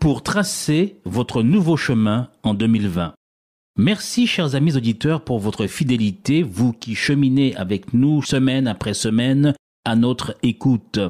Pour tracer votre nouveau chemin en 2020. Merci, chers amis auditeurs, pour votre fidélité, vous qui cheminez avec nous semaine après semaine à notre écoute.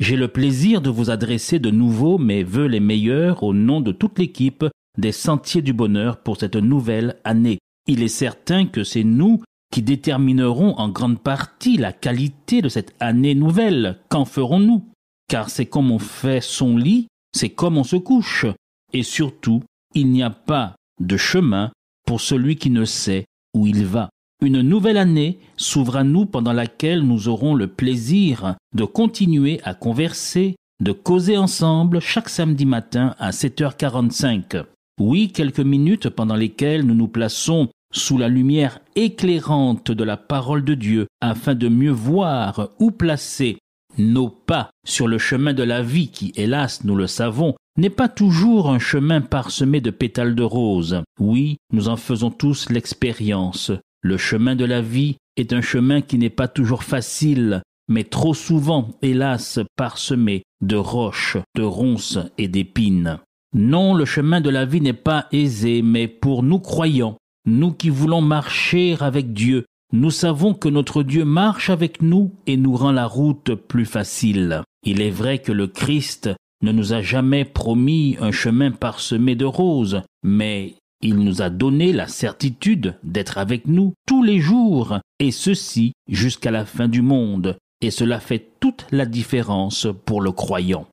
J'ai le plaisir de vous adresser de nouveau mes vœux les meilleurs au nom de toute l'équipe des Sentiers du Bonheur pour cette nouvelle année. Il est certain que c'est nous qui déterminerons en grande partie la qualité de cette année nouvelle. Qu'en ferons-nous? Car c'est comme on fait son lit, c'est comme on se couche. Et surtout, il n'y a pas de chemin pour celui qui ne sait où il va. Une nouvelle année s'ouvre à nous pendant laquelle nous aurons le plaisir de continuer à converser, de causer ensemble chaque samedi matin à 7h45. Oui, quelques minutes pendant lesquelles nous nous plaçons sous la lumière éclairante de la parole de Dieu afin de mieux voir où placer nos pas sur le chemin de la vie qui, hélas, nous le savons, n'est pas toujours un chemin parsemé de pétales de rose. Oui, nous en faisons tous l'expérience. Le chemin de la vie est un chemin qui n'est pas toujours facile, mais trop souvent, hélas, parsemé de roches, de ronces et d'épines. Non, le chemin de la vie n'est pas aisé, mais pour nous croyants, nous qui voulons marcher avec Dieu, nous savons que notre Dieu marche avec nous et nous rend la route plus facile. Il est vrai que le Christ ne nous a jamais promis un chemin parsemé de roses, mais il nous a donné la certitude d'être avec nous tous les jours, et ceci jusqu'à la fin du monde, et cela fait toute la différence pour le croyant.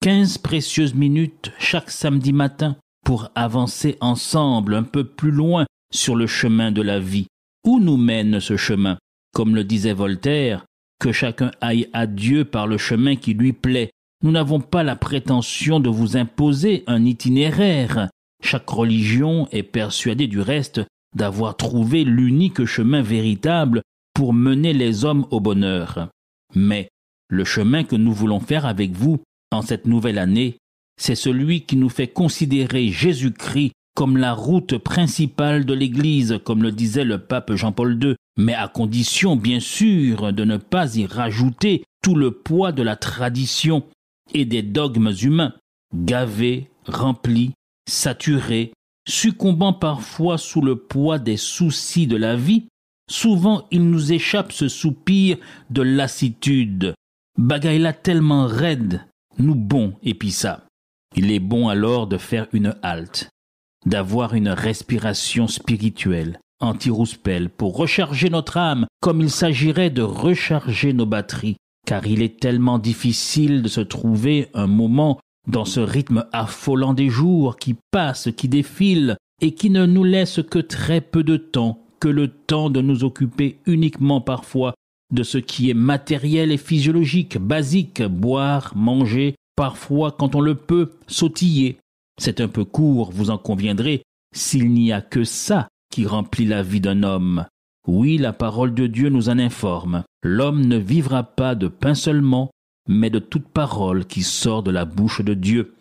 Quinze précieuses minutes chaque samedi matin pour avancer ensemble un peu plus loin sur le chemin de la vie. Où nous mène ce chemin Comme le disait Voltaire, que chacun aille à Dieu par le chemin qui lui plaît. Nous n'avons pas la prétention de vous imposer un itinéraire. Chaque religion est persuadée du reste d'avoir trouvé l'unique chemin véritable pour mener les hommes au bonheur. Mais le chemin que nous voulons faire avec vous en cette nouvelle année, c'est celui qui nous fait considérer Jésus-Christ comme la route principale de l'Église, comme le disait le pape Jean-Paul II, mais à condition, bien sûr, de ne pas y rajouter tout le poids de la tradition et des dogmes humains, gavés, remplis, saturés, succombant parfois sous le poids des soucis de la vie, souvent il nous échappe ce soupir de lassitude. Bagaille tellement raide, nous bon et ça. Il est bon alors de faire une halte, d'avoir une respiration spirituelle, anti-rouspelle, pour recharger notre âme comme il s'agirait de recharger nos batteries, car il est tellement difficile de se trouver un moment dans ce rythme affolant des jours qui passent, qui défilent, et qui ne nous laisse que très peu de temps, que le temps de nous occuper uniquement parfois de ce qui est matériel et physiologique, basique, boire, manger, parfois quand on le peut, sautiller. C'est un peu court, vous en conviendrez, s'il n'y a que ça qui remplit la vie d'un homme. Oui, la parole de Dieu nous en informe. L'homme ne vivra pas de pain seulement, mais de toute parole qui sort de la bouche de Dieu.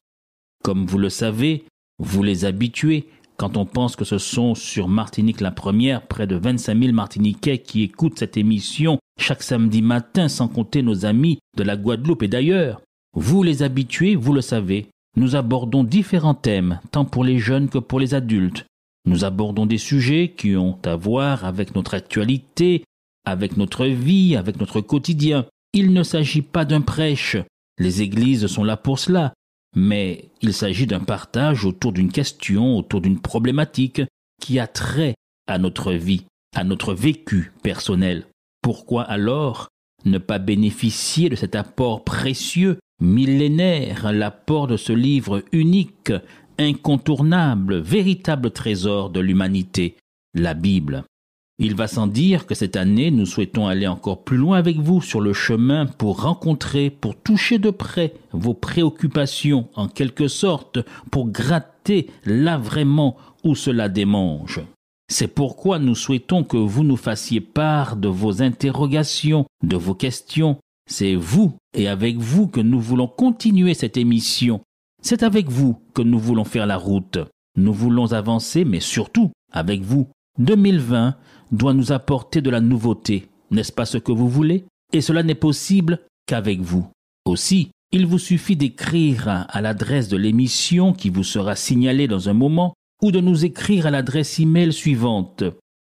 Comme vous le savez, vous les habitués, quand on pense que ce sont sur Martinique la première près de 25 000 Martiniquais qui écoutent cette émission chaque samedi matin sans compter nos amis de la Guadeloupe et d'ailleurs. Vous les habitués, vous le savez, nous abordons différents thèmes, tant pour les jeunes que pour les adultes. Nous abordons des sujets qui ont à voir avec notre actualité, avec notre vie, avec notre quotidien. Il ne s'agit pas d'un prêche. Les églises sont là pour cela mais il s'agit d'un partage autour d'une question, autour d'une problématique qui a trait à notre vie, à notre vécu personnel. Pourquoi alors ne pas bénéficier de cet apport précieux, millénaire, l'apport de ce livre unique, incontournable, véritable trésor de l'humanité, la Bible Il va sans dire que cette année, nous souhaitons aller encore plus loin avec vous sur le chemin pour rencontrer, pour toucher de près vos préoccupations, en quelque sorte, pour gratter là vraiment où cela démange. C'est pourquoi nous souhaitons que vous nous fassiez part de vos interrogations, de vos questions. C'est vous et avec vous que nous voulons continuer cette émission. C'est avec vous que nous voulons faire la route. Nous voulons avancer, mais surtout avec vous. 2020 doit nous apporter de la nouveauté, n'est-ce pas ce que vous voulez? Et cela n'est possible qu'avec vous. Aussi, il vous suffit d'écrire à l'adresse de l'émission qui vous sera signalée dans un moment ou de nous écrire à l'adresse email suivante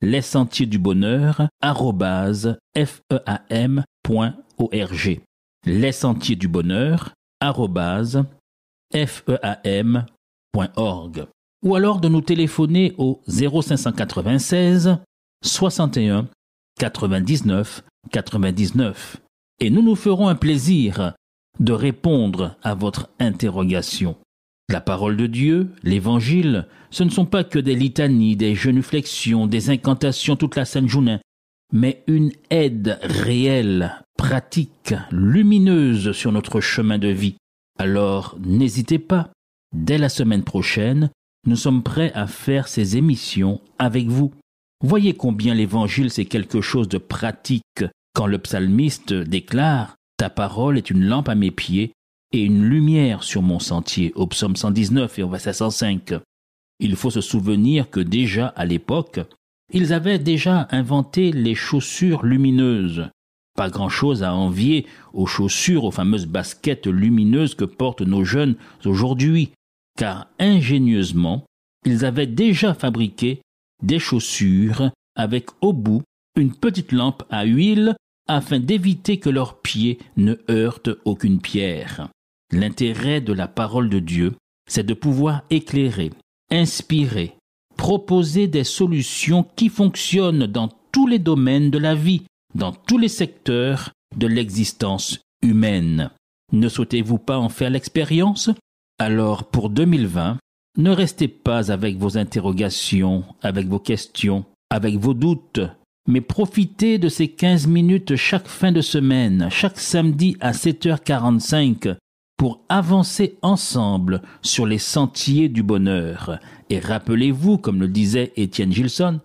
les sentiers du bonheur feam.org les sentiers du bonheur feam.org ou alors de nous téléphoner au 0596 61 99 99 et nous nous ferons un plaisir de répondre à votre interrogation. La parole de Dieu, l'Évangile, ce ne sont pas que des litanies, des genuflexions, des incantations toute la Sainte Journée, mais une aide réelle, pratique, lumineuse sur notre chemin de vie. Alors n'hésitez pas, dès la semaine prochaine, nous sommes prêts à faire ces émissions avec vous. Voyez combien l'évangile c'est quelque chose de pratique quand le psalmiste déclare Ta parole est une lampe à mes pieds et une lumière sur mon sentier au psaume 119 et au verset 105. Il faut se souvenir que déjà à l'époque, ils avaient déjà inventé les chaussures lumineuses. Pas grand-chose à envier aux chaussures, aux fameuses baskets lumineuses que portent nos jeunes aujourd'hui, car ingénieusement, ils avaient déjà fabriqué des chaussures avec au bout une petite lampe à huile afin d'éviter que leurs pieds ne heurtent aucune pierre. L'intérêt de la parole de Dieu, c'est de pouvoir éclairer, inspirer, proposer des solutions qui fonctionnent dans tous les domaines de la vie, dans tous les secteurs de l'existence humaine. Ne souhaitez-vous pas en faire l'expérience? Alors pour 2020, ne restez pas avec vos interrogations, avec vos questions, avec vos doutes, mais profitez de ces 15 minutes chaque fin de semaine, chaque samedi à 7h45 pour avancer ensemble sur les sentiers du bonheur. Et rappelez-vous, comme le disait Étienne Gilson,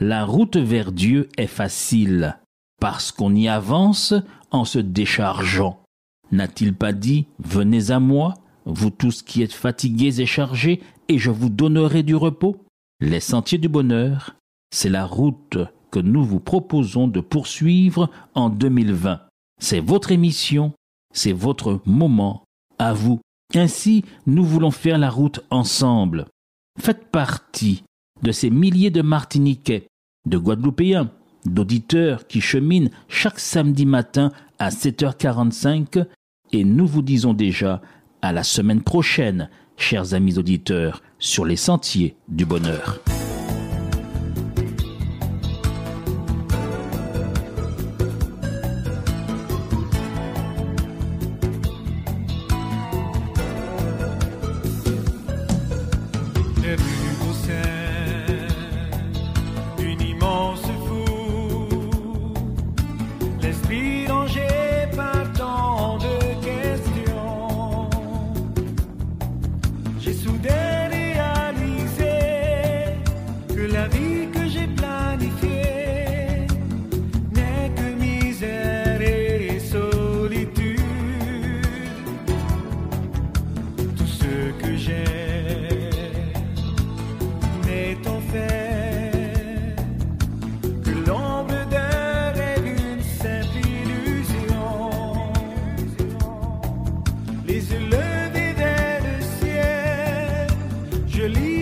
la route vers Dieu est facile parce qu'on y avance en se déchargeant. N'a-t-il pas dit Venez à moi vous tous qui êtes fatigués et chargés, et je vous donnerai du repos. Les sentiers du bonheur, c'est la route que nous vous proposons de poursuivre en 2020. C'est votre émission, c'est votre moment à vous. Ainsi, nous voulons faire la route ensemble. Faites partie de ces milliers de Martiniquais, de Guadeloupéens, d'auditeurs qui cheminent chaque samedi matin à 7h45 et nous vous disons déjà à la semaine prochaine, chers amis auditeurs, sur les sentiers du bonheur. usually